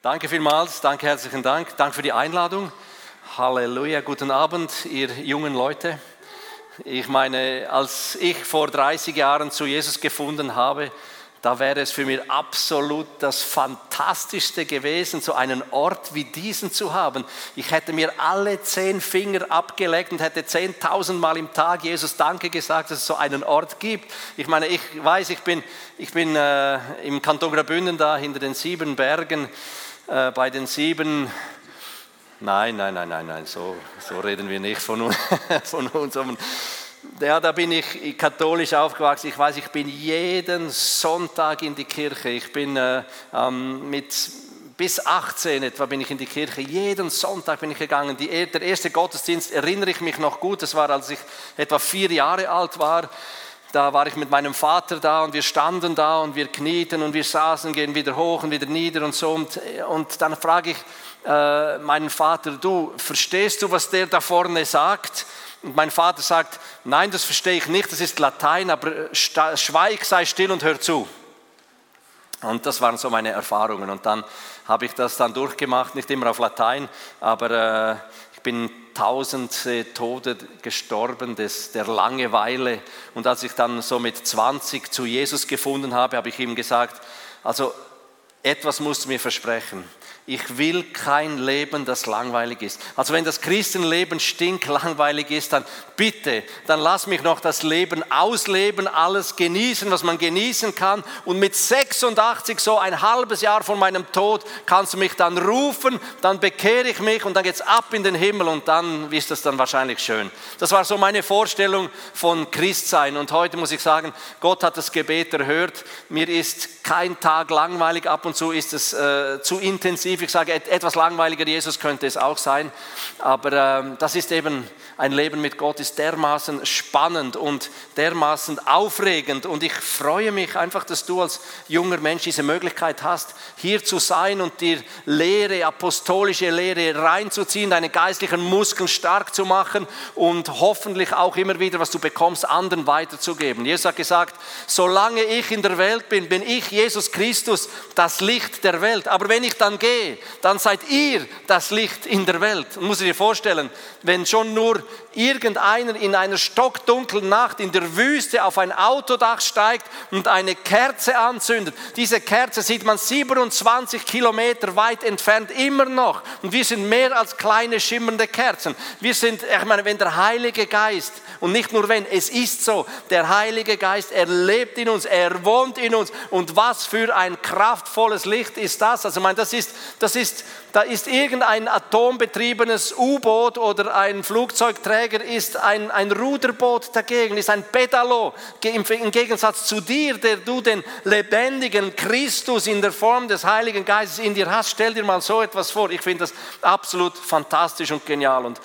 Danke vielmals, danke, herzlichen Dank. Danke für die Einladung. Halleluja, guten Abend, ihr jungen Leute. Ich meine, als ich vor 30 Jahren zu Jesus gefunden habe, da wäre es für mich absolut das Fantastischste gewesen, so einen Ort wie diesen zu haben. Ich hätte mir alle zehn Finger abgelegt und hätte zehntausendmal im Tag Jesus Danke gesagt, dass es so einen Ort gibt. Ich meine, ich weiß, ich bin, ich bin äh, im Kanton Graubünden da hinter den sieben Bergen, äh, bei den sieben Nein, nein, nein, nein, nein, so, so reden wir nicht von, von uns ja, da bin ich katholisch aufgewachsen. Ich weiß, ich bin jeden Sonntag in die Kirche. Ich bin äh, ähm, mit bis 18 etwa bin ich in die Kirche. Jeden Sonntag bin ich gegangen. Die, der erste Gottesdienst erinnere ich mich noch gut. Das war, als ich etwa vier Jahre alt war. Da war ich mit meinem Vater da und wir standen da und wir knieten und wir saßen, gehen wieder hoch und wieder nieder und so. Und, und dann frage ich äh, meinen Vater, du, verstehst du, was der da vorne sagt? Und mein Vater sagt, nein, das verstehe ich nicht, das ist Latein, aber äh, schweig, sei still und hör zu. Und das waren so meine Erfahrungen. Und dann habe ich das dann durchgemacht, nicht immer auf Latein, aber äh, ich bin tausend äh, Tode gestorben des, der Langeweile. Und als ich dann so mit 20 zu Jesus gefunden habe, habe ich ihm gesagt, also etwas musst du mir versprechen ich will kein Leben, das langweilig ist. Also wenn das Christenleben stinklangweilig ist, dann bitte, dann lass mich noch das Leben ausleben, alles genießen, was man genießen kann. Und mit 86, so ein halbes Jahr vor meinem Tod, kannst du mich dann rufen, dann bekehre ich mich und dann geht es ab in den Himmel und dann ist das dann wahrscheinlich schön. Das war so meine Vorstellung von Christsein. Und heute muss ich sagen, Gott hat das Gebet erhört. Mir ist kein Tag langweilig, ab und zu ist es äh, zu intensiv Ich sage, etwas langweiliger Jesus könnte es auch sein. Aber äh, das ist eben ein Leben mit Gott, ist dermaßen spannend und dermaßen aufregend. Und ich freue mich einfach, dass du als junger Mensch diese Möglichkeit hast, hier zu sein und dir Lehre, apostolische Lehre reinzuziehen, deine geistlichen Muskeln stark zu machen und hoffentlich auch immer wieder, was du bekommst, anderen weiterzugeben. Jesus hat gesagt, solange ich in der Welt bin, bin ich Jesus Christus, das Licht der Welt. Aber wenn ich dann gehe, dann seid ihr das Licht in der Welt. Und muss ich dir vorstellen, wenn schon nur irgendeiner in einer stockdunklen Nacht in der Wüste auf ein Autodach steigt und eine Kerze anzündet. Diese Kerze sieht man 27 Kilometer weit entfernt immer noch. Und wir sind mehr als kleine schimmernde Kerzen. Wir sind, ich meine, wenn der Heilige Geist, und nicht nur wenn, es ist so, der Heilige Geist, er lebt in uns, er wohnt in uns. Und was für ein kraftvolles Licht ist das? Also, ich meine, das ist, das ist, da ist irgendein atombetriebenes U-Boot oder ein Flugzeugträger Träger ist ein, ein Ruderboot dagegen, ist ein Pedalo, im Gegensatz zu dir, der du den lebendigen Christus in der Form des Heiligen Geistes in dir hast. Stell dir mal so etwas vor. Ich finde das absolut fantastisch und genial. Und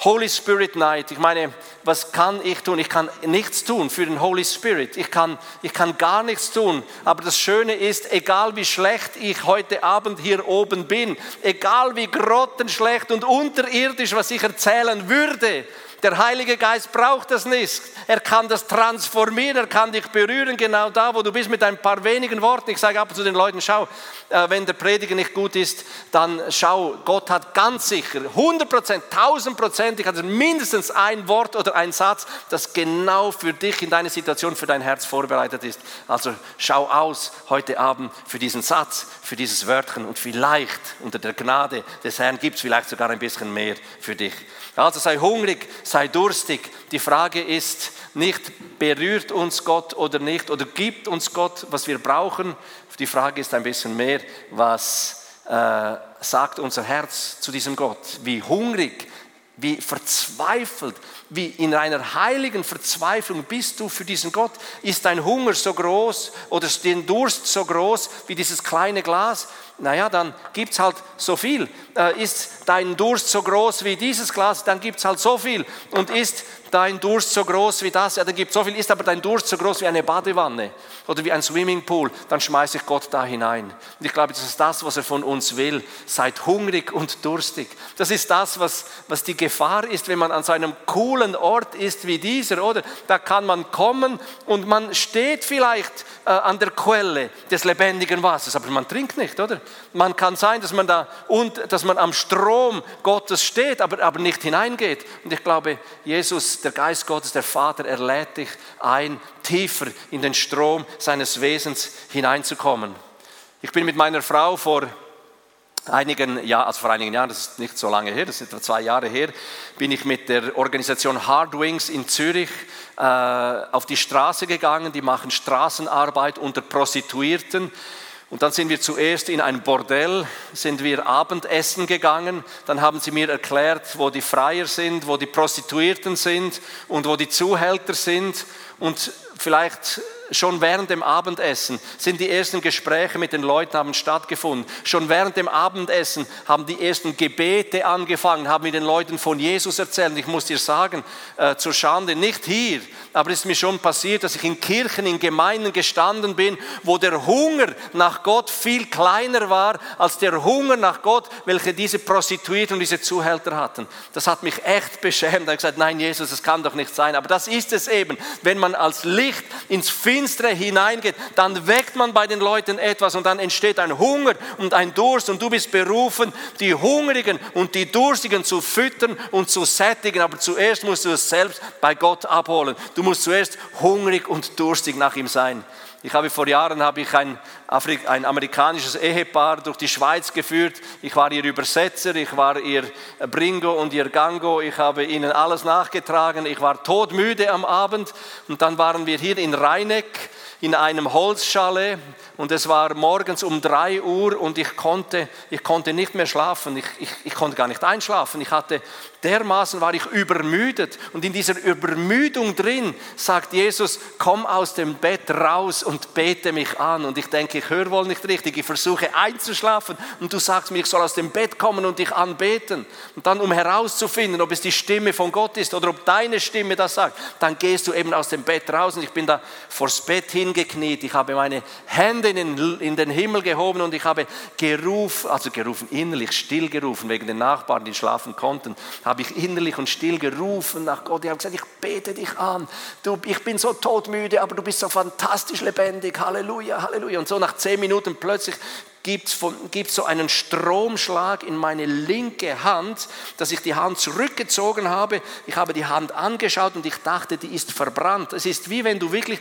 Holy Spirit Night. Ich meine, was kann ich tun? Ich kann nichts tun für den Holy Spirit. Ich kann, ich kann gar nichts tun. Aber das Schöne ist, egal wie schlecht ich heute Abend hier oben bin, egal wie grottenschlecht und unterirdisch, was ich erzählen würde, der Heilige Geist braucht das nicht. Er kann das transformieren, er kann dich berühren, genau da, wo du bist, mit ein paar wenigen Worten. Ich sage ab und zu den Leuten, schau, äh, wenn der Prediger nicht gut ist, dann schau, Gott hat ganz sicher, 100 Prozent, 1000 Prozent, ich hatte mindestens ein Wort oder ein Satz, das genau für dich in deine Situation, für dein Herz vorbereitet ist. Also schau aus heute Abend für diesen Satz, für dieses Wörtchen und vielleicht unter der Gnade des Herrn gibt es vielleicht sogar ein bisschen mehr für dich. Also sei hungrig, sei durstig. Die Frage ist nicht, berührt uns Gott oder nicht, oder gibt uns Gott, was wir brauchen. Die Frage ist ein bisschen mehr, was äh, sagt unser Herz zu diesem Gott? Wie hungrig, wie verzweifelt, wie in einer heiligen Verzweiflung bist du für diesen Gott? Ist dein Hunger so groß oder ist dein Durst so groß wie dieses kleine Glas? Naja, dann gibt es halt so viel. Äh, ist dein Durst so groß wie dieses Glas, dann gibt es halt so viel. Und ist dein Durst so groß wie das, ja, dann gibt es so viel. Ist aber dein Durst so groß wie eine Badewanne oder wie ein Swimmingpool, dann schmeiße ich Gott da hinein. Und ich glaube, das ist das, was er von uns will. Seid hungrig und durstig. Das ist das, was, was die Gefahr ist, wenn man an so einem coolen Ort ist wie dieser, oder? Da kann man kommen und man steht vielleicht äh, an der Quelle des lebendigen Wassers, aber man trinkt nicht, oder? Man kann sein, dass man da und dass man am Strom Gottes steht, aber, aber nicht hineingeht. Und ich glaube, Jesus, der Geist Gottes, der Vater, er lädt dich ein, tiefer in den Strom seines Wesens hineinzukommen. Ich bin mit meiner Frau vor einigen Jahren, also vor einigen Jahren, das ist nicht so lange her, das ist etwa zwei Jahre her, bin ich mit der Organisation Hardwings in Zürich äh, auf die Straße gegangen. Die machen Straßenarbeit unter Prostituierten. Und dann sind wir zuerst in ein Bordell, sind wir Abendessen gegangen. Dann haben sie mir erklärt, wo die Freier sind, wo die Prostituierten sind und wo die Zuhälter sind. Und vielleicht schon während dem Abendessen sind die ersten Gespräche mit den Leuten haben stattgefunden. Schon während dem Abendessen haben die ersten Gebete angefangen, haben wir den Leuten von Jesus erzählt. Ich muss dir sagen, äh, zur Schande, nicht hier, aber es ist mir schon passiert, dass ich in Kirchen, in Gemeinden gestanden bin, wo der Hunger nach Gott viel kleiner war als der Hunger nach Gott, welche diese Prostituierten und diese Zuhälter hatten. Das hat mich echt beschämt. Ich habe gesagt, nein, Jesus, das kann doch nicht sein. Aber das ist es eben, wenn man als Licht ins Film Finstere hineingeht, dann weckt man bei den Leuten etwas und dann entsteht ein Hunger und ein Durst und du bist berufen, die Hungrigen und die Durstigen zu füttern und zu sättigen. Aber zuerst musst du es selbst bei Gott abholen. Du musst zuerst hungrig und durstig nach ihm sein. Ich habe vor Jahren habe ich ein, ein amerikanisches Ehepaar durch die Schweiz geführt. Ich war ihr Übersetzer, ich war ihr Bringo und ihr Gango. Ich habe ihnen alles nachgetragen. Ich war todmüde am Abend und dann waren wir hier in Rheineck in einem Holzschale und es war morgens um drei Uhr und ich konnte, ich konnte nicht mehr schlafen, ich, ich, ich konnte gar nicht einschlafen. Ich hatte dermaßen war ich übermüdet und in dieser Übermüdung drin sagt Jesus, komm aus dem Bett raus und bete mich an. Und ich denke, ich höre wohl nicht richtig, ich versuche einzuschlafen und du sagst mir, ich soll aus dem Bett kommen und dich anbeten. Und dann, um herauszufinden, ob es die Stimme von Gott ist oder ob deine Stimme das sagt, dann gehst du eben aus dem Bett raus und ich bin da vors Bett hingekniet. Ich habe meine Hände in den, Himmel gehoben und ich habe gerufen, also gerufen, innerlich still gerufen, wegen den Nachbarn, die schlafen konnten, habe ich innerlich und still gerufen nach Gott. Ich habe gesagt, ich bete dich an. Du, ich bin so todmüde, aber du bist so fantastisch lebendig. Halleluja, Halleluja. Und so nach zehn Minuten plötzlich gibt es so einen Stromschlag in meine linke Hand, dass ich die Hand zurückgezogen habe. Ich habe die Hand angeschaut und ich dachte, die ist verbrannt. Es ist wie wenn du wirklich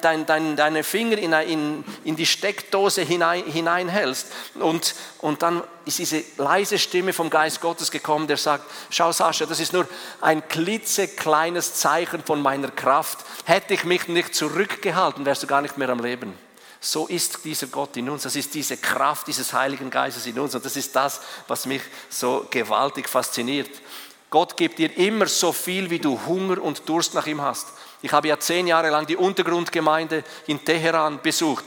dein, dein, deine Finger in, in, in die Steckdose hinein, hineinhältst. Und, und dann ist diese leise Stimme vom Geist Gottes gekommen, der sagt, schau Sascha, das ist nur ein klitzekleines Zeichen von meiner Kraft. Hätte ich mich nicht zurückgehalten, wärst du gar nicht mehr am Leben. So ist dieser Gott in uns, das ist diese Kraft dieses Heiligen Geistes in uns und das ist das, was mich so gewaltig fasziniert. Gott gibt dir immer so viel, wie du Hunger und Durst nach ihm hast. Ich habe ja zehn Jahre lang die Untergrundgemeinde in Teheran besucht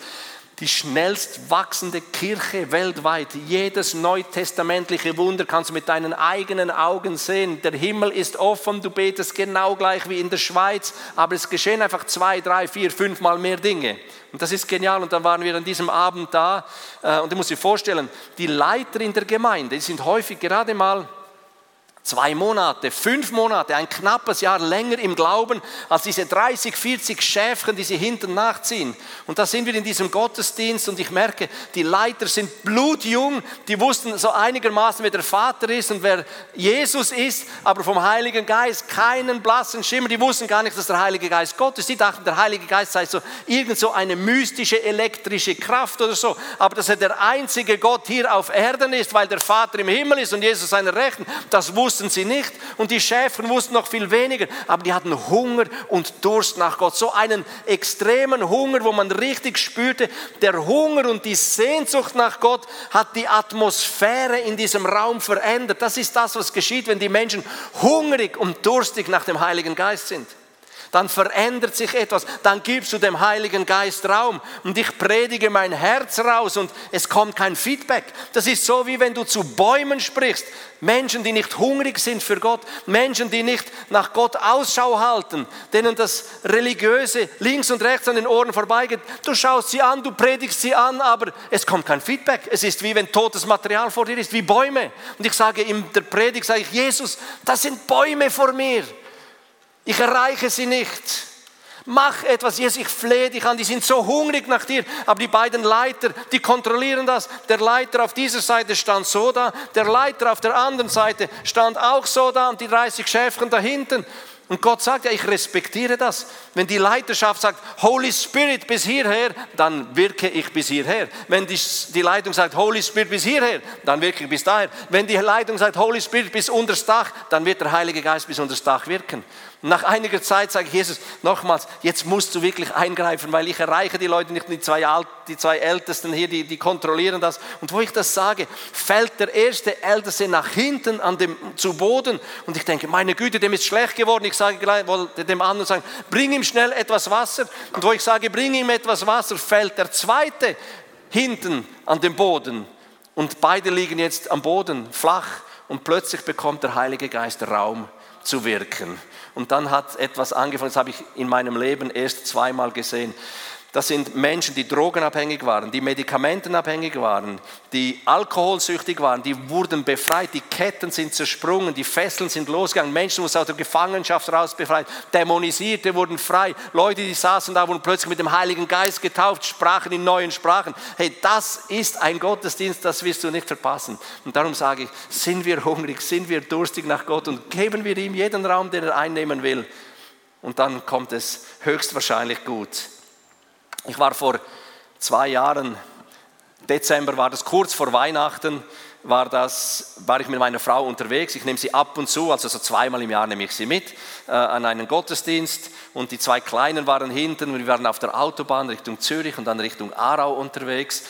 die schnellst wachsende Kirche weltweit. Jedes neutestamentliche Wunder kannst du mit deinen eigenen Augen sehen. Der Himmel ist offen, du betest genau gleich wie in der Schweiz, aber es geschehen einfach zwei, drei, vier, fünfmal mehr Dinge. Und das ist genial. Und dann waren wir an diesem Abend da äh, und du musst dir vorstellen, die Leiter in der Gemeinde, die sind häufig gerade mal Zwei Monate, fünf Monate, ein knappes Jahr länger im Glauben als diese 30, 40 Schäfchen, die sie hinten nachziehen. Und da sind wir in diesem Gottesdienst und ich merke, die Leiter sind blutjung, die wussten so einigermaßen, wer der Vater ist und wer Jesus ist, aber vom Heiligen Geist keinen blassen Schimmer. Die wussten gar nicht, dass der Heilige Geist Gott ist. Die dachten, der Heilige Geist sei so irgend so eine mystische elektrische Kraft oder so. Aber dass er der einzige Gott hier auf Erden ist, weil der Vater im Himmel ist und Jesus seiner Rechten, das wussten wussten sie nicht und die Schäfer wussten noch viel weniger, aber die hatten Hunger und Durst nach Gott. So einen extremen Hunger, wo man richtig spürte, der Hunger und die Sehnsucht nach Gott hat die Atmosphäre in diesem Raum verändert. Das ist das, was geschieht, wenn die Menschen hungrig und durstig nach dem Heiligen Geist sind dann verändert sich etwas, dann gibst du dem Heiligen Geist Raum und ich predige mein Herz raus und es kommt kein Feedback. Das ist so wie wenn du zu Bäumen sprichst. Menschen, die nicht hungrig sind für Gott, Menschen, die nicht nach Gott Ausschau halten, denen das Religiöse links und rechts an den Ohren vorbeigeht. Du schaust sie an, du predigst sie an, aber es kommt kein Feedback. Es ist wie wenn totes Material vor dir ist, wie Bäume. Und ich sage in der Predigt, sage ich, Jesus, das sind Bäume vor mir. Ich erreiche sie nicht. Mach etwas, Jesus, ich flehe dich an, die sind so hungrig nach dir. Aber die beiden Leiter, die kontrollieren das. Der Leiter auf dieser Seite stand so da, der Leiter auf der anderen Seite stand auch so da und die 30 Schäfchen da hinten. Und Gott sagt ja, ich respektiere das. Wenn die Leiterschaft sagt, Holy Spirit bis hierher, dann wirke ich bis hierher. Wenn die, die Leitung sagt, Holy Spirit bis hierher, dann wirke ich bis daher. Wenn die Leitung sagt, Holy Spirit bis unter das Dach, dann wird der Heilige Geist bis unter das Dach wirken. Nach einiger Zeit sage ich Jesus nochmals, jetzt musst du wirklich eingreifen, weil ich erreiche die Leute nicht, die zwei, Alt, die zwei Ältesten hier, die, die kontrollieren das. Und wo ich das sage, fällt der erste Älteste nach hinten an dem, zu Boden und ich denke, meine Güte, dem ist schlecht geworden. Ich sage gleich, wollte dem anderen sagen, bring ihm schnell etwas Wasser. Und wo ich sage, bring ihm etwas Wasser, fällt der zweite hinten an dem Boden. Und beide liegen jetzt am Boden flach und plötzlich bekommt der Heilige Geist Raum zu wirken. Und dann hat etwas angefangen, das habe ich in meinem Leben erst zweimal gesehen. Das sind Menschen, die drogenabhängig waren, die medikamentenabhängig waren, die alkoholsüchtig waren, die wurden befreit, die Ketten sind zersprungen, die Fesseln sind losgegangen, Menschen wurden aus der Gefangenschaft raus befreit, Dämonisierte wurden frei, Leute, die saßen da, wurden plötzlich mit dem Heiligen Geist getauft, sprachen in neuen Sprachen. Hey, das ist ein Gottesdienst, das wirst du nicht verpassen. Und darum sage ich, sind wir hungrig, sind wir durstig nach Gott und geben wir ihm jeden Raum, den er einnehmen will. Und dann kommt es höchstwahrscheinlich gut. Ich war vor zwei Jahren, Dezember war das kurz vor Weihnachten, war, das, war ich mit meiner Frau unterwegs. Ich nehme sie ab und zu, also so zweimal im Jahr nehme ich sie mit äh, an einen Gottesdienst. Und die zwei Kleinen waren hinten und wir waren auf der Autobahn Richtung Zürich und dann Richtung Aarau unterwegs.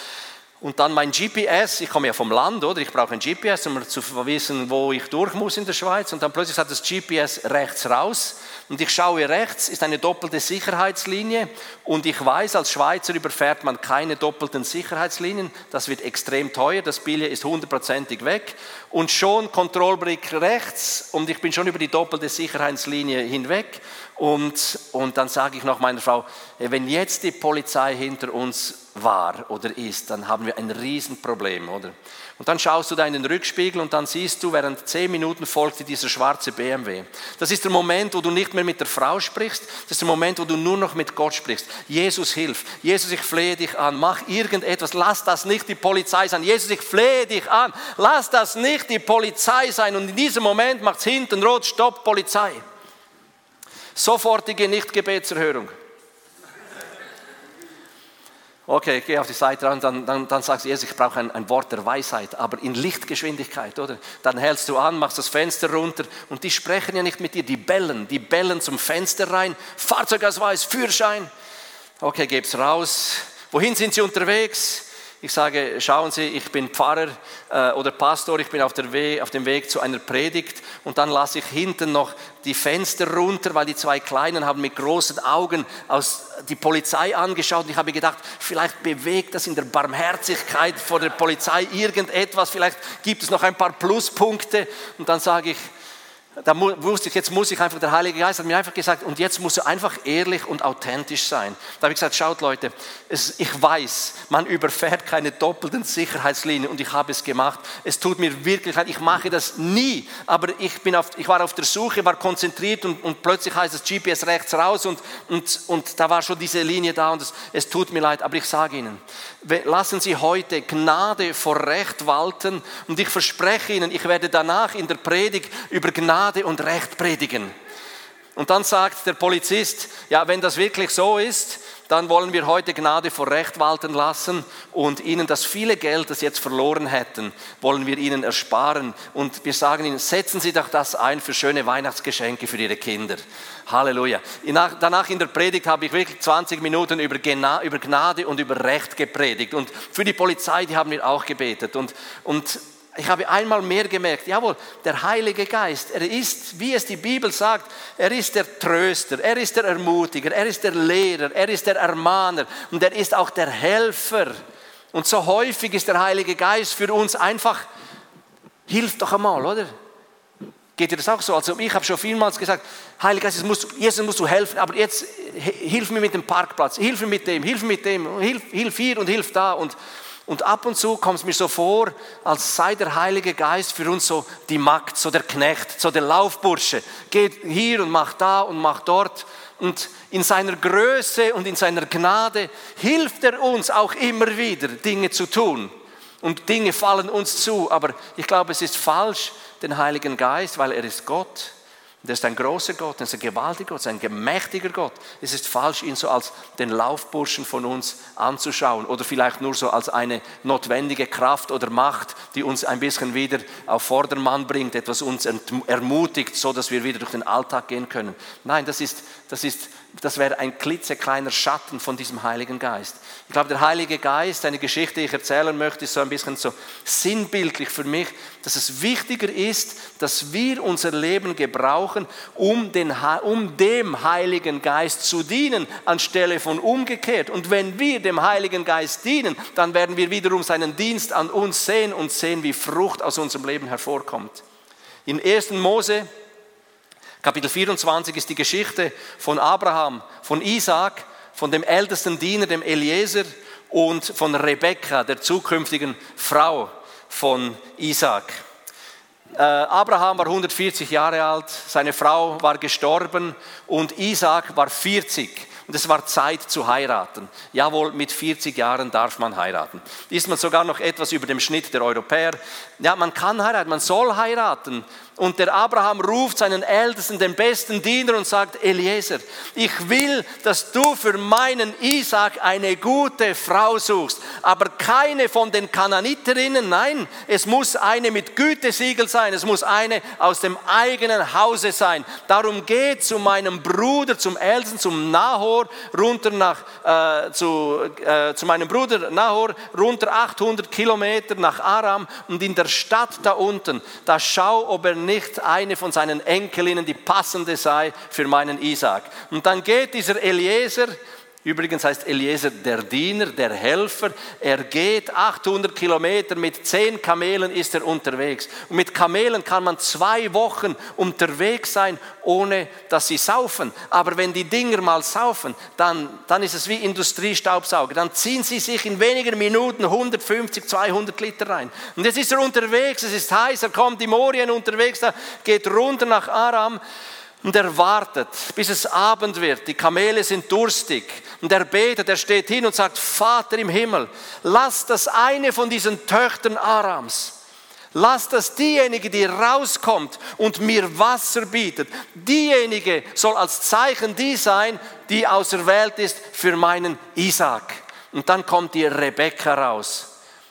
Und dann mein GPS, ich komme ja vom Land, oder? Ich brauche ein GPS, um zu wissen, wo ich durch muss in der Schweiz. Und dann plötzlich hat das GPS rechts raus. Und ich schaue rechts, ist eine doppelte Sicherheitslinie. Und ich weiß, als Schweizer überfährt man keine doppelten Sicherheitslinien. Das wird extrem teuer. Das Billett ist hundertprozentig weg. Und schon Kontrollblick rechts. Und ich bin schon über die doppelte Sicherheitslinie hinweg. Und, und dann sage ich noch meiner Frau, wenn jetzt die Polizei hinter uns war oder ist, dann haben wir ein Riesenproblem, oder? Und dann schaust du da in den Rückspiegel und dann siehst du, während zehn Minuten folgt dir dieser schwarze BMW. Das ist der Moment, wo du nicht mehr mit der Frau sprichst, das ist der Moment, wo du nur noch mit Gott sprichst. Jesus, hilf. Jesus, ich flehe dich an. Mach irgendetwas. Lass das nicht die Polizei sein. Jesus, ich flehe dich an. Lass das nicht die Polizei sein. Und in diesem Moment macht es hinten rot, Stopp, Polizei. Sofortige Nichtgebetserhörung. Okay, geh auf die Seite und dann, dann, dann sagst du, Jesus, ich brauche ein, ein, Wort der Weisheit, aber in Lichtgeschwindigkeit, oder? Dann hältst du an, machst das Fenster runter und die sprechen ja nicht mit dir, die bellen, die bellen zum Fenster rein, Fahrzeugausweis, Führerschein. Okay, geb's raus. Wohin sind sie unterwegs? Ich sage, schauen Sie, ich bin Pfarrer äh, oder Pastor, ich bin auf, auf, dem Weg zu einer Predigt und dann lasse ich hinten noch die Fenster runter, weil die zwei Kleinen haben mit großen Augen aus die Polizei angeschaut und ich habe gedacht, vielleicht bewegt das in der Barmherzigkeit vor der Polizei irgendetwas, vielleicht gibt es noch ein paar Pluspunkte. Und dann sage ich, da wusste ich, jetzt muss ich einfach, der Heilige Geist hat mir einfach gesagt, und jetzt musst du einfach ehrlich und authentisch sein. Da habe ich gesagt, schaut Leute, es, ich weiß, man überfährt keine doppelten Sicherheitslinien und ich habe es gemacht. Es tut mir wirklich leid, ich mache das nie, aber ich, bin auf, ich war auf der Suche, war konzentriert und, und plötzlich heißt das GPS rechts raus und, und, und da war schon diese Linie da und es, es tut mir leid, aber ich sage Ihnen, lassen Sie heute Gnade vor Recht walten und ich verspreche Ihnen, ich werde danach in der Predigt über Gnade und Recht predigen. Und dann sagt der Polizist, ja, wenn das wirklich so ist, dann wollen wir heute Gnade vor Recht walten lassen und ihnen das viele Geld, das sie jetzt verloren hätten, wollen wir ihnen ersparen. Und wir sagen ihnen, setzen Sie doch das ein für schöne Weihnachtsgeschenke für Ihre Kinder. Halleluja. Danach in der Predigt habe ich wirklich 20 Minuten über Gnade und über Recht gepredigt. Und für die Polizei, die haben wir auch gebetet. Und, und ich habe einmal mehr gemerkt, jawohl, der Heilige Geist, er ist, wie es die Bibel sagt, er ist der Tröster, er ist der Ermutiger, er ist der Lehrer, er ist der Ermahner und er ist auch der Helfer. Und so häufig ist der Heilige Geist für uns einfach, hilf doch einmal, oder? Geht dir das auch so? Also ich habe schon vielmals gesagt, Heiliger Geist, musst, Jesus musst du helfen, aber jetzt hilf mir mit dem Parkplatz, hilf mir mit dem, hilf mir mit dem, hilf, hilf hier und hilf da und und ab und zu kommt es mir so vor, als sei der Heilige Geist für uns so die Magd, so der Knecht, so der Laufbursche. Geht hier und macht da und macht dort. Und in seiner Größe und in seiner Gnade hilft er uns auch immer wieder, Dinge zu tun. Und Dinge fallen uns zu. Aber ich glaube, es ist falsch, den Heiligen Geist, weil er ist Gott, das ist ein großer Gott, das ist ein gewaltiger Gott, das ist ein gemächtiger Gott. Es ist falsch, ihn so als den Laufburschen von uns anzuschauen oder vielleicht nur so als eine notwendige Kraft oder Macht, die uns ein bisschen wieder auf Vordermann bringt, etwas uns ermutigt, so dass wir wieder durch den Alltag gehen können. Nein, das ist, das ist das wäre ein klitzekleiner Schatten von diesem Heiligen Geist. Ich glaube, der Heilige Geist, eine Geschichte, die ich erzählen möchte, ist so ein bisschen so sinnbildlich für mich, dass es wichtiger ist, dass wir unser Leben gebrauchen, um, den, um dem Heiligen Geist zu dienen, anstelle von umgekehrt. Und wenn wir dem Heiligen Geist dienen, dann werden wir wiederum seinen Dienst an uns sehen und sehen, wie Frucht aus unserem Leben hervorkommt. In 1. Mose Kapitel 24 ist die Geschichte von Abraham, von Isaac, von dem ältesten Diener, dem Eliezer und von Rebekka, der zukünftigen Frau von Isaac. Äh, Abraham war 140 Jahre alt, seine Frau war gestorben und Isaac war 40 und es war Zeit zu heiraten. Jawohl, mit 40 Jahren darf man heiraten. Ist man sogar noch etwas über dem Schnitt der Europäer. Ja, man kann heiraten, man soll heiraten. Und der Abraham ruft seinen Ältesten, den besten Diener und sagt, Eliezer, ich will, dass du für meinen Isaac eine gute Frau suchst, aber keine von den Kananiterinnen, nein, es muss eine mit Gütesiegel sein, es muss eine aus dem eigenen Hause sein. Darum geh zu meinem Bruder, zum Ältesten, zum Nahor, runter nach, äh, zu, äh, zu meinem Bruder Nahor, runter 800 Kilometer nach Aram und in der Stadt da unten, da schau, ob er nicht eine von seinen Enkelinnen die passende sei für meinen Isaac. Und dann geht dieser Eliezer, Übrigens heißt Eliezer der Diener, der Helfer. Er geht 800 Kilometer, mit zehn Kamelen ist er unterwegs. Und mit Kamelen kann man zwei Wochen unterwegs sein, ohne dass sie saufen. Aber wenn die Dinger mal saufen, dann, dann ist es wie Industriestaubsauger. Dann ziehen sie sich in wenigen Minuten 150, 200 Liter rein. Und jetzt ist er unterwegs, es ist heiß, er kommt im Orient unterwegs, da geht runter nach Aram. Und er wartet, bis es Abend wird. Die Kamele sind durstig. Und er betet, er steht hin und sagt, Vater im Himmel, lass das eine von diesen Töchtern Arams, lass das diejenige, die rauskommt und mir Wasser bietet, diejenige soll als Zeichen die sein, die auserwählt ist für meinen Isaac. Und dann kommt die Rebekka raus.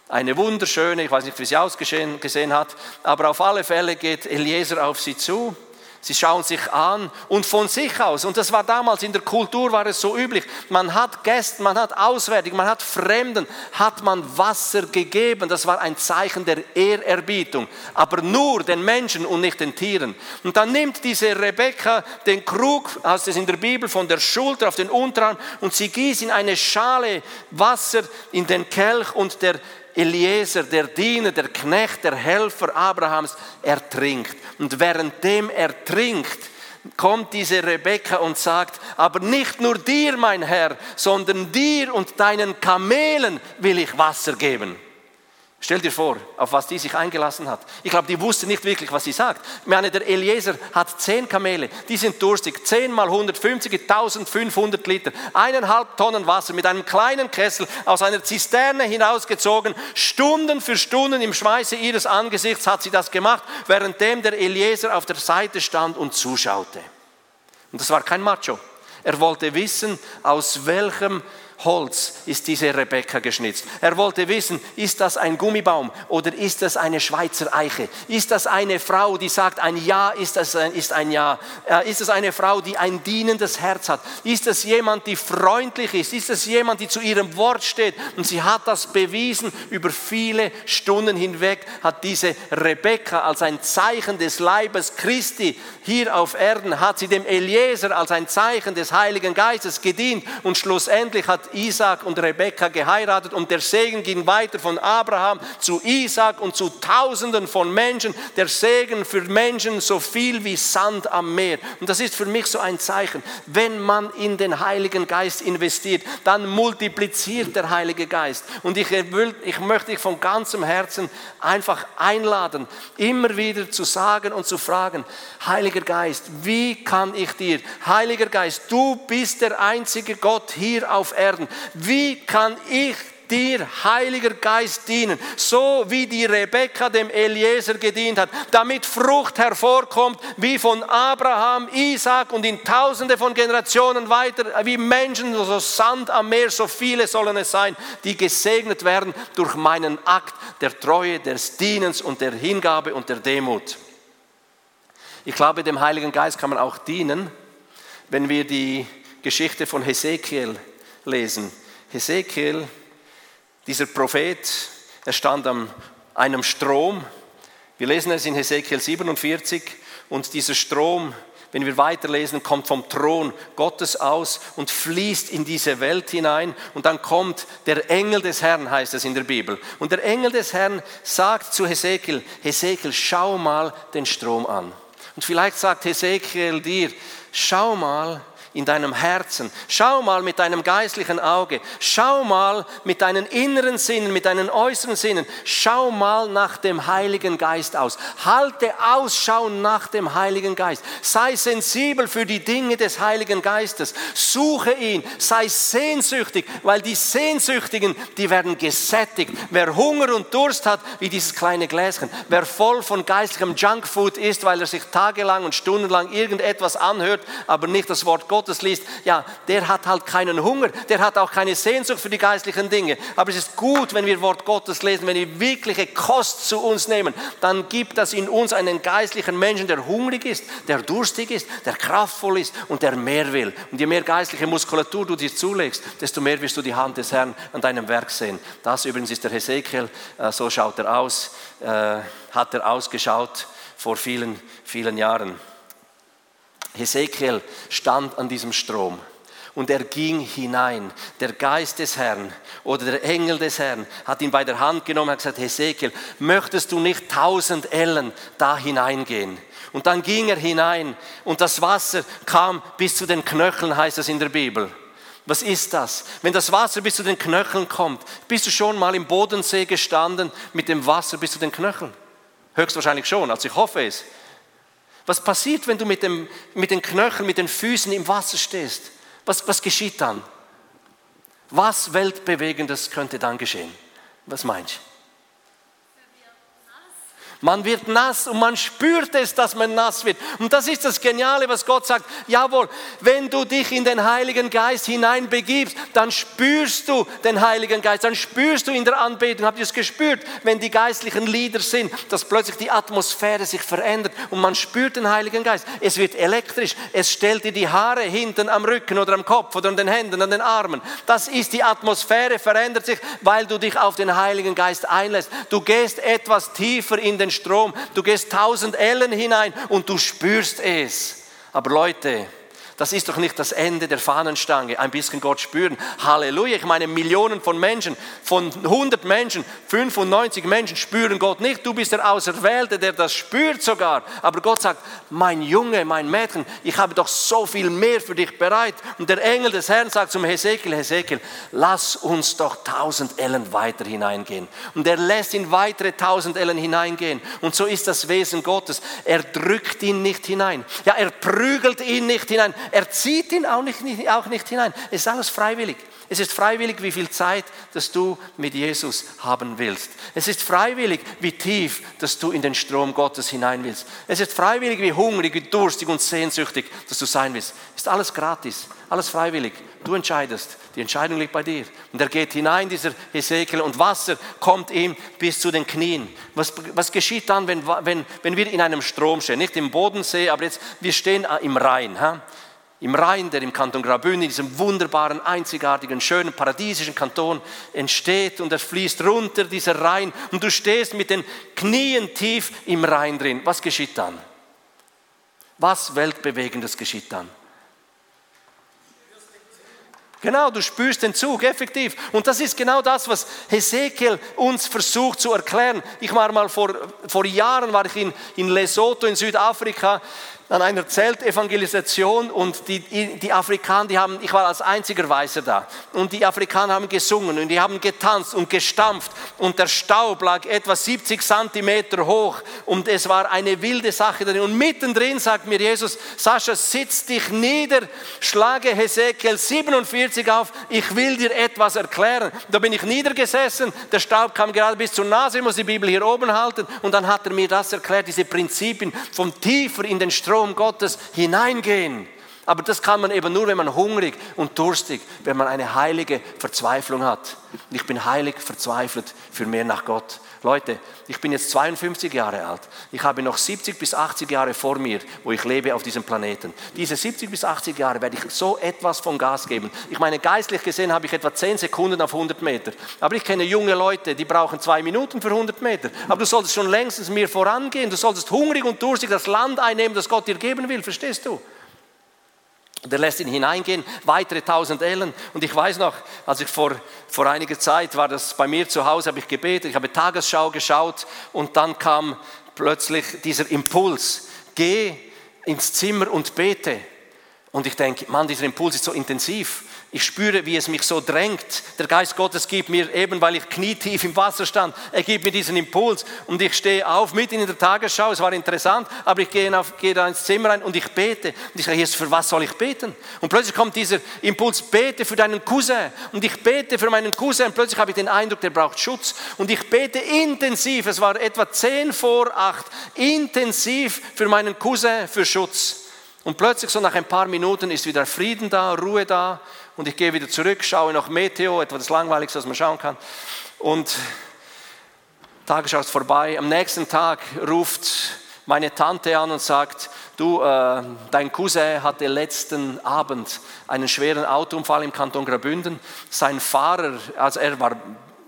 Eine wunderschöne, ich weiß nicht, wie sie ausgesehen hat, aber auf alle Fälle geht Eliezer auf sie zu Sie schauen sich an und von sich aus, und das war damals in der Kultur, war es so üblich, man hat Gästen, man hat Auswärtigen, man hat Fremden, hat man Wasser gegeben. Das war ein Zeichen der Ehrerbietung, aber nur den Menschen und nicht den Tieren. Und dann nimmt diese Rebekka den Krug, heißt es in der Bibel, von der Schulter auf den Unterarm und sie gießt in eine Schale Wasser in den Kelch und der Eliezer, der Diener, der Knecht, der Helfer Abrahams, ertrinkt. Und währenddem er trinkt, kommt diese Rebekka und sagt, aber nicht nur dir, mein Herr, sondern dir und deinen Kamelen will ich Wasser geben. Stell dir vor, auf was die sich eingelassen hat. Ich glaube, die wusste nicht wirklich, was sie sagt. Ich meine, der Eliezer hat zehn Kamele, die sind durstig. Zehn mal 150, 1500 Liter. Eineinhalb Tonnen Wasser mit einem kleinen Kessel aus einer Zisterne hinausgezogen. Stunden für Stunden im Schweiße ihres Angesichts hat sie das gemacht, währenddem der Eliezer auf der Seite stand und zuschaute. Und das war kein Macho. Er wollte wissen, aus welchem Holz ist diese Rebecca geschnitzt. Er wollte wissen, ist das ein Gummibaum oder ist das eine Schweizer Eiche? Ist das eine Frau, die sagt, ein Ja ist, das ein, ist ein Ja? Äh, ist das eine Frau, die ein dienendes Herz hat? Ist das jemand, die freundlich ist? Ist das jemand, die zu ihrem Wort steht? Und sie hat das bewiesen über viele Stunden hinweg, hat diese Rebecca als ein Zeichen des Leibes Christi hier auf Erden, hat sie dem Eliezer als ein Zeichen des Heiligen Geistes gedient und schlussendlich hat hat Isaac und Rebekka geheiratet und der Segen ging weiter von Abraham zu Isaac und zu Tausenden von Menschen. Der Segen für Menschen so viel wie Sand am Meer. Und das ist für mich so ein Zeichen. Wenn man in den Heiligen Geist investiert, dann multipliziert der Heilige Geist. Und ich, will, ich möchte dich von ganzem Herzen einfach einladen, immer wieder zu sagen und zu fragen, Heiliger Geist, wie kann ich dir, Heiliger Geist, du bist der einzige Gott hier auf Erden, wie kann ich dir, Heiliger Geist, dienen, so wie die Rebekka dem Eliezer gedient hat, damit Frucht hervorkommt, wie von Abraham, Isaac und in tausende von Generationen weiter, wie Menschen, so Sand am Meer, so viele sollen es sein, die gesegnet werden durch meinen Akt der Treue, des Dienens und der Hingabe und der Demut. Ich glaube, dem Heiligen Geist kann man auch dienen, wenn wir die Geschichte von Hesekiel lesen. Hesekiel dieser Prophet, er stand an einem Strom. Wir lesen es in Hesekiel 47 und dieser Strom, wenn wir weiterlesen, kommt vom Thron Gottes aus und fließt in diese Welt hinein. Und dann kommt der Engel des Herrn, heißt es in der Bibel. Und der Engel des Herrn sagt zu Hesekiel, Hesekiel, schau mal den Strom an. Und vielleicht sagt Hesekiel dir, schau mal in deinem Herzen. Schau mal mit deinem geistlichen Auge. Schau mal mit deinen inneren Sinnen, mit deinen äußeren Sinnen. Schau mal nach dem Heiligen Geist aus. Halte Ausschau nach dem Heiligen Geist. Sei sensibel für die Dinge des Heiligen Geistes. Suche ihn. Sei sehnsüchtig, weil die Sehnsüchtigen, die werden gesättigt. Wer Hunger und Durst hat, wie dieses kleine Gläschen. Wer voll von geistlichem Junkfood ist, weil er sich tagelang und stundenlang irgendetwas anhört, aber nicht das Wort Gottes Gottes liest, ja, der hat halt keinen Hunger, der hat auch keine Sehnsucht für die geistlichen Dinge. Aber es ist gut, wenn wir Wort Gottes lesen, wenn wir wirkliche Kost zu uns nehmen, dann gibt das in uns einen geistlichen Menschen, der hungrig ist, der durstig ist, der kraftvoll ist und der mehr will. Und je mehr geistliche Muskulatur du dir zulegst, desto mehr wirst du die Hand des Herrn an deinem Werk sehen. Das übrigens ist der Hesekiel, äh, so schaut er aus, äh, hat er ausgeschaut vor vielen, vielen Jahren. Hesekiel stand an diesem Strom und er ging hinein. Der Geist des Herrn oder der Engel des Herrn hat ihn bei der Hand genommen und gesagt, Hesekiel, möchtest du nicht tausend Ellen da hineingehen? Und dann ging er hinein und das Wasser kam bis zu den Knöcheln, heißt es in der Bibel. Was ist das? Wenn das Wasser bis zu den Knöcheln kommt, bist du schon mal im Bodensee gestanden mit dem Wasser bis zu den Knöcheln? Höchstwahrscheinlich schon, also ich hoffe es. Was passiert, wenn du mit, dem, mit den Knöcheln, mit den Füßen im Wasser stehst? Was, was geschieht dann? Was Weltbewegendes könnte dann geschehen? Was meinst du? Man wird nass und man spürt es, dass man nass wird. Und das ist das Geniale, was Gott sagt. Jawohl, wenn du dich in den Heiligen Geist hineinbegibst, dann spürst du den Heiligen Geist, dann spürst du in der Anbetung, habt ihr es gespürt, wenn die geistlichen Lieder sind, dass plötzlich die Atmosphäre sich verändert und man spürt den Heiligen Geist. Es wird elektrisch, es stellt dir die Haare hinten am Rücken oder am Kopf oder an den Händen, an den Armen. Das ist die Atmosphäre, verändert sich, weil du dich auf den Heiligen Geist einlässt. Du gehst etwas tiefer in den den Strom, du gehst tausend Ellen hinein und du spürst es. Aber Leute, das ist doch nicht das Ende der Fahnenstange. Ein bisschen Gott spüren. Halleluja. Ich meine, Millionen von Menschen, von 100 Menschen, 95 Menschen spüren Gott nicht. Du bist der Auserwählte, der das spürt sogar. Aber Gott sagt, mein Junge, mein Mädchen, ich habe doch so viel mehr für dich bereit. Und der Engel des Herrn sagt zum Hesekiel, Hesekiel, lass uns doch tausend Ellen weiter hineingehen. Und er lässt ihn weitere tausend Ellen hineingehen. Und so ist das Wesen Gottes. Er drückt ihn nicht hinein. Ja, er prügelt ihn nicht hinein. Er zieht ihn auch nicht, auch nicht hinein. Es ist alles freiwillig. Es ist freiwillig, wie viel Zeit, dass du mit Jesus haben willst. Es ist freiwillig, wie tief, dass du in den Strom Gottes hinein willst. Es ist freiwillig, wie hungrig, wie durstig und sehnsüchtig, dass du sein willst. Es ist alles gratis, alles freiwillig. Du entscheidest. Die Entscheidung liegt bei dir. Und er geht hinein, dieser Hesekiel, und Wasser kommt ihm bis zu den Knien. Was, was geschieht dann, wenn, wenn, wenn wir in einem Strom stehen? Nicht im Bodensee, aber jetzt, wir stehen im Rhein. Ha? Im Rhein, der im Kanton Graubünden, in diesem wunderbaren, einzigartigen, schönen, paradiesischen Kanton entsteht und er fließt runter, dieser Rhein, und du stehst mit den Knien tief im Rhein drin. Was geschieht dann? Was Weltbewegendes geschieht dann? Genau, du spürst den Zug, effektiv. Und das ist genau das, was Hesekiel uns versucht zu erklären. Ich war mal vor, vor Jahren war ich in, in Lesotho in Südafrika an einer Zeltevangelisation und die, die Afrikaner, die haben, ich war als einziger Weißer da. Und die Afrikaner haben gesungen und die haben getanzt und gestampft und der Staub lag etwa 70 Zentimeter hoch und es war eine wilde Sache drin und mittendrin sagt mir Jesus, Sascha, sitz dich nieder, schlage Hesekiel 47 auf, ich will dir etwas erklären. Da bin ich niedergesessen, der Staub kam gerade bis zur Nase, ich muss die Bibel hier oben halten. Und dann hat er mir das erklärt, diese Prinzipien vom tiefer in den Strom Strom Gottes hineingehen. Aber das kann man eben nur, wenn man hungrig und durstig, wenn man eine heilige Verzweiflung hat. Ich bin heilig verzweifelt für mehr nach Gott. Leute, ich bin jetzt 52 Jahre alt. Ich habe noch 70 bis 80 Jahre vor mir, wo ich lebe auf diesem Planeten. Diese 70 bis 80 Jahre werde ich so etwas von Gas geben. Ich meine, geistlich gesehen habe ich etwa 10 Sekunden auf 100 Meter. Aber ich kenne junge Leute, die brauchen zwei Minuten für 100 Meter. Aber du solltest schon längstens mir vorangehen. Du solltest hungrig und durstig das Land einnehmen, das Gott dir geben will. Verstehst du? Der lässt ihn hineingehen, weitere tausend Ellen. Und ich weiß noch, als ich vor, vor einiger Zeit war, das bei mir zu Hause, habe ich gebetet, ich habe Tagesschau geschaut und dann kam plötzlich dieser Impuls, geh ins Zimmer und bete. Und ich denke, Mann, dieser Impuls ist so intensiv. Ich spüre, wie es mich so drängt. Der Geist Gottes gibt mir, eben weil ich knietief im Wasser stand, er gibt mir diesen Impuls und ich stehe auf, mitten in der Tagesschau, es war interessant, aber ich gehe, auf, gehe da ins Zimmer rein und ich bete. Und ich sage, Jesus, für was soll ich beten? Und plötzlich kommt dieser Impuls, bete für deinen Cousin. Und ich bete für meinen Cousin und plötzlich habe ich den Eindruck, der braucht Schutz. Und ich bete intensiv, es war etwa zehn vor acht, intensiv für meinen Cousin für Schutz. Und plötzlich, so nach ein paar Minuten, ist wieder Frieden da, Ruhe da. Und ich gehe wieder zurück, schaue noch Meteo, etwa das Langweiligste, was man schauen kann. Und Tagesschau ist vorbei. Am nächsten Tag ruft meine Tante an und sagt, du, äh, dein Cousin hatte letzten Abend einen schweren Autounfall im Kanton Graubünden. Sein Fahrer, also er war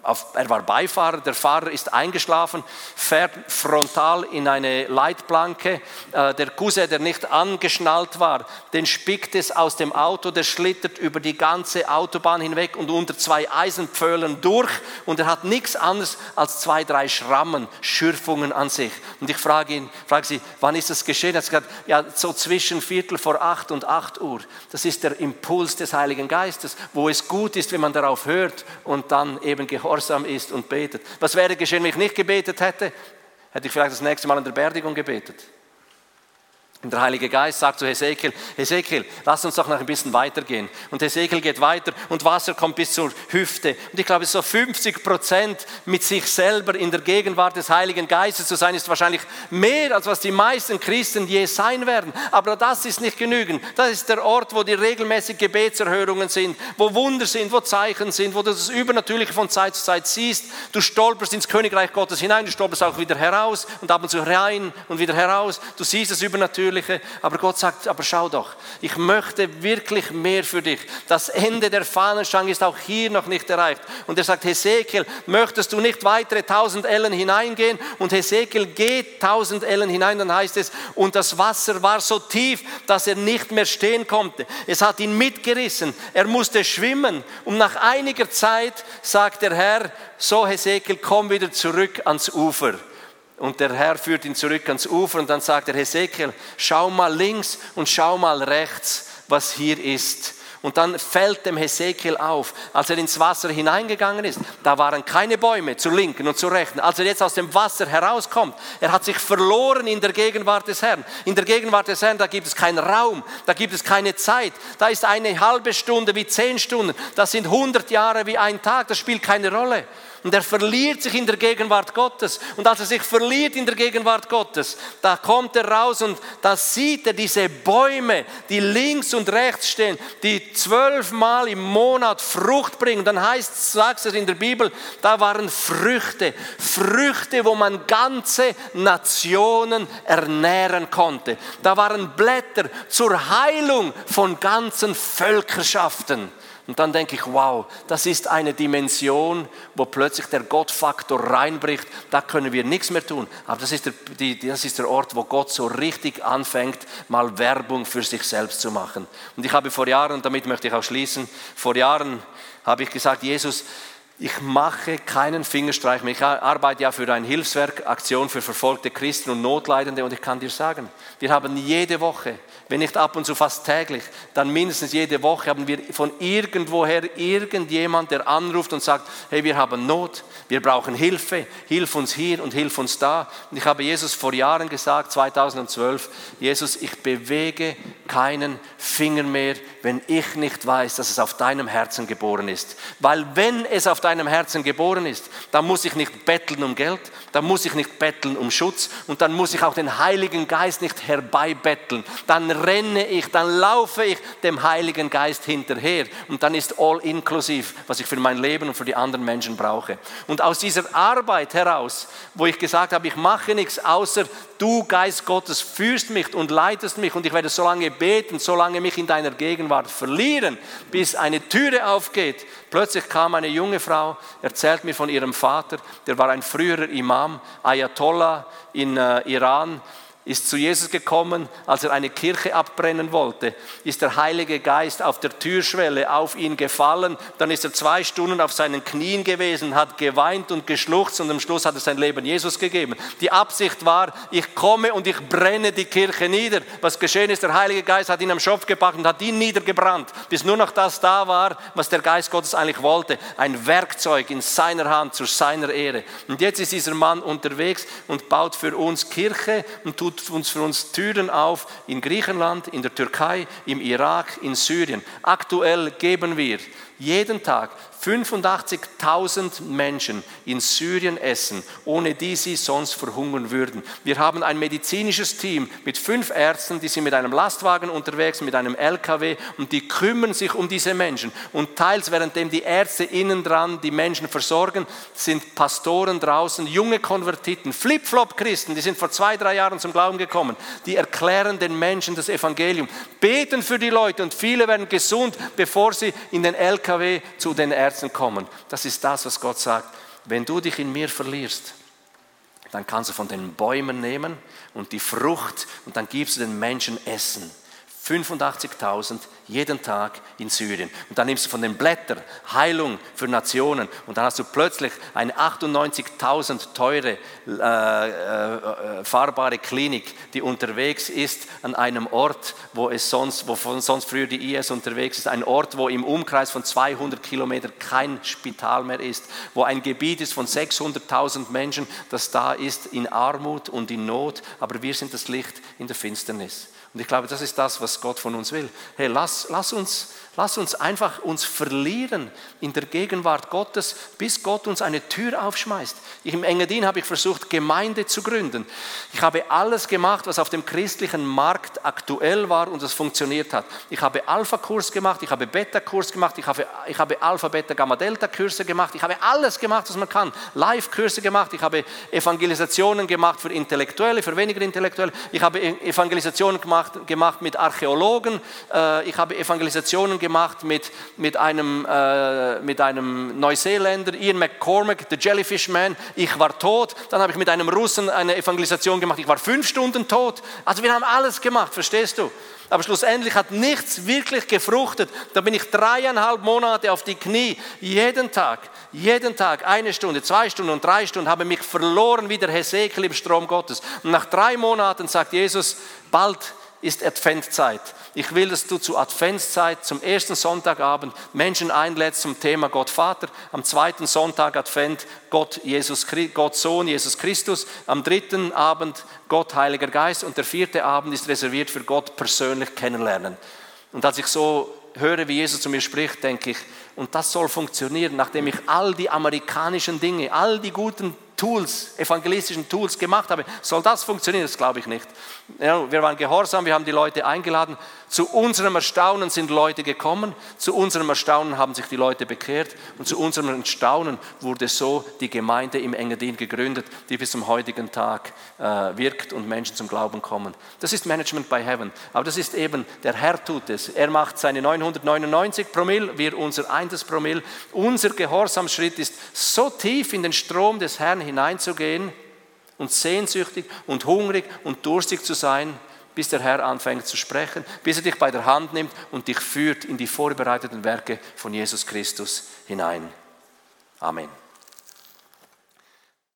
auf, er war Beifahrer, der Fahrer ist eingeschlafen, fährt frontal in eine Leitplanke. Äh, der Cousin, der nicht angeschnallt war, den spickt es aus dem Auto, der schlittert über die ganze Autobahn hinweg und unter zwei Eisenpföhlen durch und er hat nichts anderes als zwei, drei Schrammen, Schürfungen an sich. Und ich frage ihn, frage sie, wann ist das geschehen? Er hat gesagt, ja, so zwischen Viertel vor acht und acht Uhr. Das ist der Impuls des Heiligen Geistes, wo es gut ist, wenn man darauf hört und dann eben gehorcht gehorsam ist und betet. Was wäre geschehen, wenn ich nicht gebetet hätte? Hätte ich vielleicht das nächste Mal in der Beerdigung gebetet. Und der Heilige Geist sagt zu Hesekiel, Hesekiel, lass uns doch noch ein bisschen weitergehen. Und Hesekiel geht weiter und Wasser kommt bis zur Hüfte. Und ich glaube, so 50 Prozent mit sich selber in der Gegenwart des Heiligen Geistes zu sein, ist wahrscheinlich mehr, als was die meisten Christen je sein werden. Aber das ist nicht genügend. Das ist der Ort, wo die regelmäßig Gebetserhörungen sind, wo Wunder sind, wo Zeichen sind, wo du das Übernatürliche von Zeit zu Zeit siehst. Du stolperst ins Königreich Gottes hinein, du stolperst auch wieder heraus und ab und zu rein und wieder heraus. Du siehst das Übernatürliche Natürliche. Aber Gott sagt, aber schau doch, ich möchte wirklich mehr für dich. Das Ende der Fahnenstange ist auch hier noch nicht erreicht. Und er sagt, Hesekiel, möchtest du nicht weitere tausend Ellen hineingehen? Und Hesekiel geht tausend Ellen hinein, dann heißt es, und das Wasser war so tief, dass er nicht mehr stehen konnte. Es hat ihn mitgerissen. Er musste schwimmen. Und nach einiger Zeit sagt der Herr, so Hesekiel, komm wieder zurück ans Ufer. Und der Herr führt ihn zurück ans Ufer und dann sagt er, Hesekiel, schau mal links und schau mal rechts, was hier ist. Und dann fällt dem Hesekiel auf, als er ins Wasser hineingegangen ist, da waren keine Bäume zur linken und zur rechten. Als er jetzt aus dem Wasser herauskommt, er hat sich verloren in der Gegenwart des Herrn. In der Gegenwart des Herrn, da gibt es keinen Raum, da gibt es keine Zeit. Da ist eine halbe Stunde wie zehn Stunden, das sind hundert Jahre wie ein Tag, das spielt keine Rolle. Und er verliert sich in der Gegenwart Gottes. Und als er sich verliert in der Gegenwart Gottes, da kommt er raus und da sieht er diese Bäume, die links und rechts stehen, die zwölfmal im Monat Frucht bringen. Dann heißt, sagt es in der Bibel, da waren Früchte. Früchte, wo man ganze Nationen ernähren konnte. Da waren Blätter zur Heilung von ganzen Völkerschaften. Und dann denke ich, wow, das ist eine Dimension, wo plötzlich der Gottfaktor reinbricht. Da können wir nichts mehr tun. Aber das ist, der, die, das ist der Ort, wo Gott so richtig anfängt, mal Werbung für sich selbst zu machen. Und ich habe vor Jahren, damit möchte ich auch schließen, vor Jahren habe ich gesagt, Jesus, ich mache keinen Fingerstreich mehr. Ich arbeite ja für ein Hilfswerk, Aktion für verfolgte Christen und Notleidende und ich kann dir sagen, wir haben jede Woche wenn nicht ab und zu fast täglich, dann mindestens jede Woche haben wir von irgendwoher irgendjemand, der anruft und sagt, hey, wir haben Not, wir brauchen Hilfe, hilf uns hier und hilf uns da. Und ich habe Jesus vor Jahren gesagt, 2012, Jesus, ich bewege keinen Finger mehr, wenn ich nicht weiß, dass es auf deinem Herzen geboren ist. Weil wenn es auf deinem Herzen geboren ist, dann muss ich nicht betteln um Geld, dann muss ich nicht betteln um Schutz und dann muss ich auch den Heiligen Geist nicht herbeibetteln. Dann renne ich, dann laufe ich dem Heiligen Geist hinterher und dann ist all inklusiv, was ich für mein Leben und für die anderen Menschen brauche. Und aus dieser Arbeit heraus, wo ich gesagt habe, ich mache nichts außer du Geist Gottes führst mich und leitest mich und ich werde so lange beten, so lange mich in deiner Gegenwart verlieren, bis eine Türe aufgeht. Plötzlich kam eine junge Frau, erzählt mir von ihrem Vater, der war ein früherer Imam, Ayatollah in äh, Iran ist zu Jesus gekommen, als er eine Kirche abbrennen wollte, ist der Heilige Geist auf der Türschwelle auf ihn gefallen, dann ist er zwei Stunden auf seinen Knien gewesen, hat geweint und geschluchzt und am Schluss hat er sein Leben Jesus gegeben. Die Absicht war, ich komme und ich brenne die Kirche nieder. Was geschehen ist, der Heilige Geist hat ihn am Schopf gepackt und hat ihn niedergebrannt, bis nur noch das da war, was der Geist Gottes eigentlich wollte. Ein Werkzeug in seiner Hand zu seiner Ehre. Und jetzt ist dieser Mann unterwegs und baut für uns Kirche und tut tut uns für uns Türen auf in Griechenland, in der Türkei, im Irak, in Syrien. Aktuell geben wir jeden Tag 85.000 Menschen in Syrien essen, ohne die sie sonst verhungern würden. Wir haben ein medizinisches Team mit fünf Ärzten, die sind mit einem Lastwagen unterwegs, mit einem LKW und die kümmern sich um diese Menschen. Und teils, währenddem die Ärzte innen dran die Menschen versorgen, sind Pastoren draußen, junge Konvertiten, Flip-Flop-Christen, die sind vor zwei, drei Jahren zum Glauben gekommen, die erklären den Menschen das Evangelium, beten für die Leute und viele werden gesund, bevor sie in den LKW zu den Ärzten Herzen kommen. Das ist das, was Gott sagt. Wenn du dich in mir verlierst, dann kannst du von den Bäumen nehmen und die Frucht und dann gibst du den Menschen Essen. 85.000 jeden Tag in Syrien. Und dann nimmst du von den Blättern Heilung für Nationen und dann hast du plötzlich eine 98.000 teure äh, äh, äh, fahrbare Klinik, die unterwegs ist an einem Ort, wo es sonst, wo sonst früher die IS unterwegs ist, ein Ort, wo im Umkreis von 200 Kilometern kein Spital mehr ist, wo ein Gebiet ist von 600.000 Menschen, das da ist in Armut und in Not, aber wir sind das Licht in der Finsternis. Und ich glaube, das ist das, was Gott von uns will. Hey, lass, lass uns Lass uns einfach uns verlieren in der Gegenwart Gottes, bis Gott uns eine Tür aufschmeißt. Ich, Im Engadin habe ich versucht, Gemeinde zu gründen. Ich habe alles gemacht, was auf dem christlichen Markt aktuell war und das funktioniert hat. Ich habe Alpha-Kurs gemacht, ich habe Beta-Kurs gemacht, ich habe, ich habe Alpha, Beta, Gamma, Delta-Kurse gemacht, ich habe alles gemacht, was man kann. Live-Kurse gemacht, ich habe Evangelisationen gemacht für Intellektuelle, für weniger Intellektuelle. Ich habe Evangelisationen gemacht, gemacht mit Archäologen, äh, ich habe Evangelisationen gemacht mit, mit, einem, äh, mit einem Neuseeländer, Ian McCormack, der Jellyfish Man. Ich war tot. Dann habe ich mit einem Russen eine Evangelisation gemacht. Ich war fünf Stunden tot. Also wir haben alles gemacht, verstehst du? Aber schlussendlich hat nichts wirklich gefruchtet. Da bin ich dreieinhalb Monate auf die Knie, jeden Tag, jeden Tag, eine Stunde, zwei Stunden und drei Stunden, habe mich verloren wie der Hesekiel im Strom Gottes. Und nach drei Monaten sagt Jesus, bald ist Adventzeit. Ich will, dass du zur Adventszeit, zum ersten Sonntagabend Menschen einlädst zum Thema Gott Vater, am zweiten Sonntag Advent Gott, Jesus, Gott Sohn, Jesus Christus, am dritten Abend Gott Heiliger Geist und der vierte Abend ist reserviert für Gott persönlich kennenlernen. Und als ich so höre, wie Jesus zu mir spricht, denke ich, und das soll funktionieren, nachdem ich all die amerikanischen Dinge, all die guten Tools, evangelistischen Tools gemacht habe. Soll das funktionieren? Das glaube ich nicht. Ja, wir waren gehorsam, wir haben die Leute eingeladen. Zu unserem Erstaunen sind Leute gekommen, zu unserem Erstaunen haben sich die Leute bekehrt und zu unserem Erstaunen wurde so die Gemeinde im Engadin gegründet, die bis zum heutigen Tag äh, wirkt und Menschen zum Glauben kommen. Das ist Management by Heaven. Aber das ist eben, der Herr tut es. Er macht seine 999 Promille, wir unser 1 Promille. Unser Gehorsamschritt ist so tief in den Strom des Herrn hinein hineinzugehen und sehnsüchtig und hungrig und durstig zu sein, bis der Herr anfängt zu sprechen, bis er dich bei der Hand nimmt und dich führt in die vorbereiteten Werke von Jesus Christus hinein. Amen.